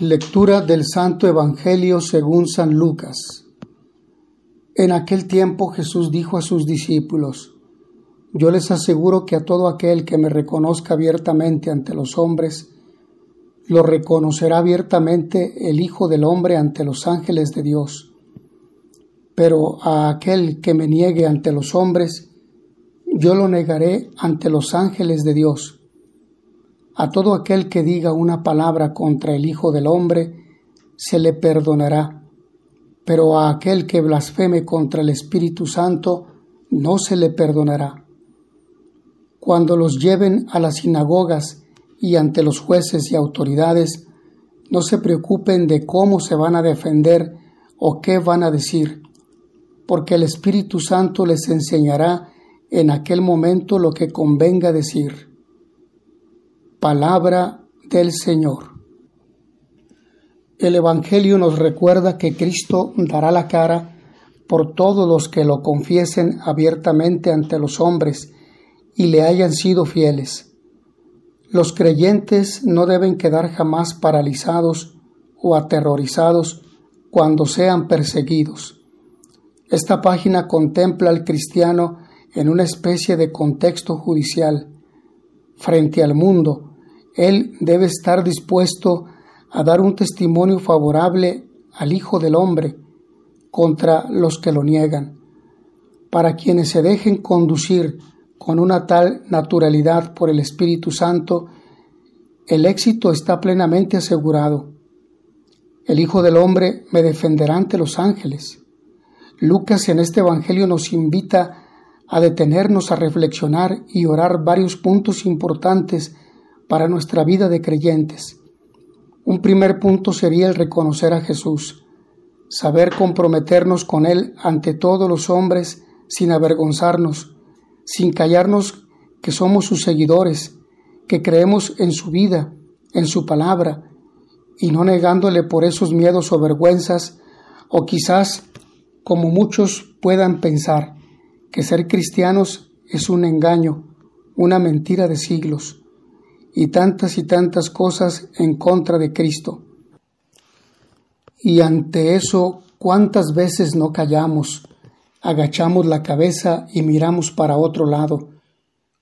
Lectura del Santo Evangelio según San Lucas. En aquel tiempo Jesús dijo a sus discípulos, Yo les aseguro que a todo aquel que me reconozca abiertamente ante los hombres, lo reconocerá abiertamente el Hijo del Hombre ante los ángeles de Dios. Pero a aquel que me niegue ante los hombres, yo lo negaré ante los ángeles de Dios. A todo aquel que diga una palabra contra el Hijo del Hombre, se le perdonará, pero a aquel que blasfeme contra el Espíritu Santo, no se le perdonará. Cuando los lleven a las sinagogas y ante los jueces y autoridades, no se preocupen de cómo se van a defender o qué van a decir, porque el Espíritu Santo les enseñará en aquel momento lo que convenga decir. Palabra del Señor. El Evangelio nos recuerda que Cristo dará la cara por todos los que lo confiesen abiertamente ante los hombres y le hayan sido fieles. Los creyentes no deben quedar jamás paralizados o aterrorizados cuando sean perseguidos. Esta página contempla al cristiano en una especie de contexto judicial frente al mundo, él debe estar dispuesto a dar un testimonio favorable al Hijo del Hombre contra los que lo niegan. Para quienes se dejen conducir con una tal naturalidad por el Espíritu Santo, el éxito está plenamente asegurado. El Hijo del Hombre me defenderá ante los ángeles. Lucas en este Evangelio nos invita a detenernos a reflexionar y orar varios puntos importantes para nuestra vida de creyentes. Un primer punto sería el reconocer a Jesús, saber comprometernos con Él ante todos los hombres sin avergonzarnos, sin callarnos que somos sus seguidores, que creemos en su vida, en su palabra, y no negándole por esos miedos o vergüenzas, o quizás, como muchos puedan pensar, que ser cristianos es un engaño, una mentira de siglos, y tantas y tantas cosas en contra de Cristo. Y ante eso, ¿cuántas veces no callamos, agachamos la cabeza y miramos para otro lado?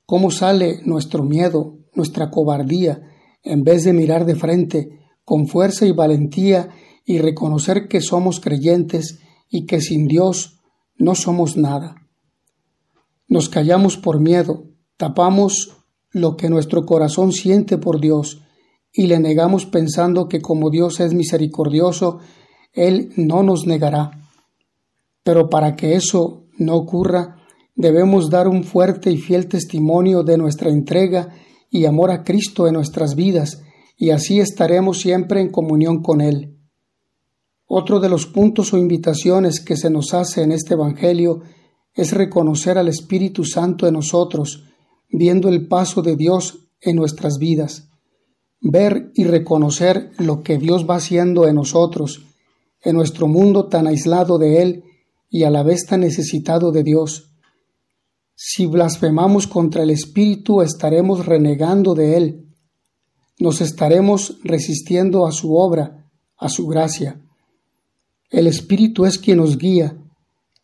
¿Cómo sale nuestro miedo, nuestra cobardía, en vez de mirar de frente, con fuerza y valentía, y reconocer que somos creyentes y que sin Dios no somos nada? Nos callamos por miedo, tapamos lo que nuestro corazón siente por Dios y le negamos pensando que como Dios es misericordioso, Él no nos negará. Pero para que eso no ocurra, debemos dar un fuerte y fiel testimonio de nuestra entrega y amor a Cristo en nuestras vidas, y así estaremos siempre en comunión con Él. Otro de los puntos o invitaciones que se nos hace en este Evangelio es reconocer al Espíritu Santo en nosotros, viendo el paso de Dios en nuestras vidas, ver y reconocer lo que Dios va haciendo en nosotros, en nuestro mundo tan aislado de Él y a la vez tan necesitado de Dios. Si blasfemamos contra el Espíritu estaremos renegando de Él, nos estaremos resistiendo a su obra, a su gracia. El Espíritu es quien nos guía,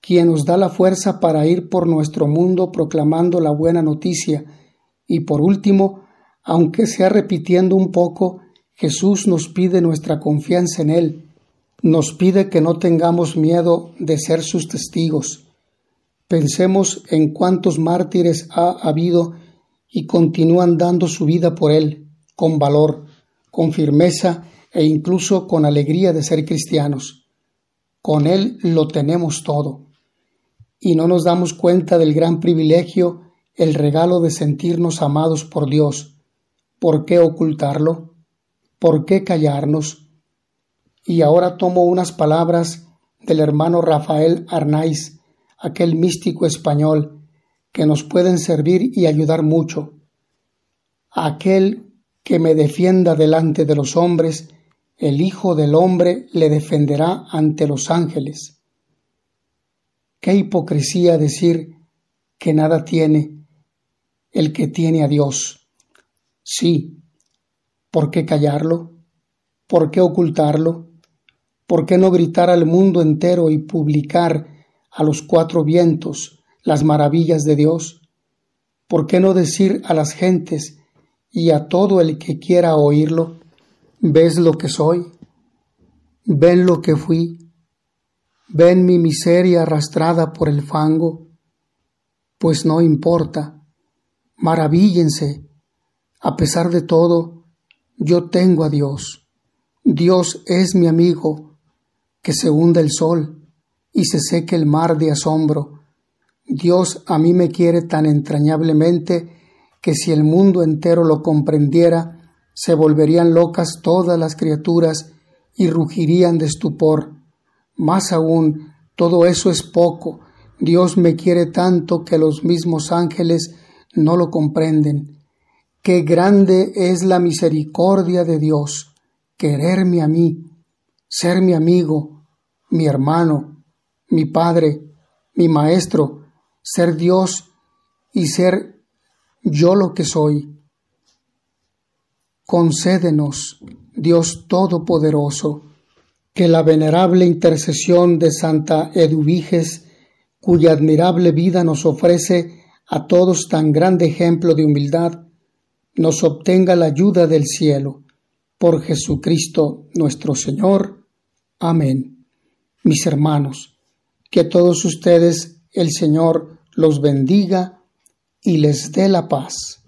quien nos da la fuerza para ir por nuestro mundo proclamando la buena noticia. Y por último, aunque sea repitiendo un poco, Jesús nos pide nuestra confianza en Él, nos pide que no tengamos miedo de ser sus testigos. Pensemos en cuántos mártires ha habido y continúan dando su vida por Él, con valor, con firmeza e incluso con alegría de ser cristianos. Con Él lo tenemos todo y no nos damos cuenta del gran privilegio, el regalo de sentirnos amados por Dios. ¿Por qué ocultarlo? ¿Por qué callarnos? Y ahora tomo unas palabras del hermano Rafael Arnaiz, aquel místico español, que nos pueden servir y ayudar mucho. Aquel que me defienda delante de los hombres, el Hijo del Hombre le defenderá ante los ángeles. Qué hipocresía decir que nada tiene el que tiene a Dios. Sí, ¿por qué callarlo? ¿por qué ocultarlo? ¿Por qué no gritar al mundo entero y publicar a los cuatro vientos las maravillas de Dios? ¿Por qué no decir a las gentes y a todo el que quiera oírlo, ves lo que soy, ven lo que fui, ven mi miseria arrastrada por el fango? Pues no importa, maravíllense, a pesar de todo, yo tengo a Dios. Dios es mi amigo, que se hunda el sol y se seque el mar de asombro. Dios a mí me quiere tan entrañablemente que si el mundo entero lo comprendiera, se volverían locas todas las criaturas y rugirían de estupor. Más aún, todo eso es poco. Dios me quiere tanto que los mismos ángeles no lo comprenden. Qué grande es la misericordia de Dios, quererme a mí, ser mi amigo, mi hermano, mi padre, mi maestro, ser Dios y ser yo lo que soy. Concédenos, Dios Todopoderoso, que la venerable intercesión de Santa Eduviges, cuya admirable vida nos ofrece a todos tan grande ejemplo de humildad, nos obtenga la ayuda del cielo. Por Jesucristo nuestro Señor. Amén. Mis hermanos, que todos ustedes el Señor los bendiga y les dé la paz.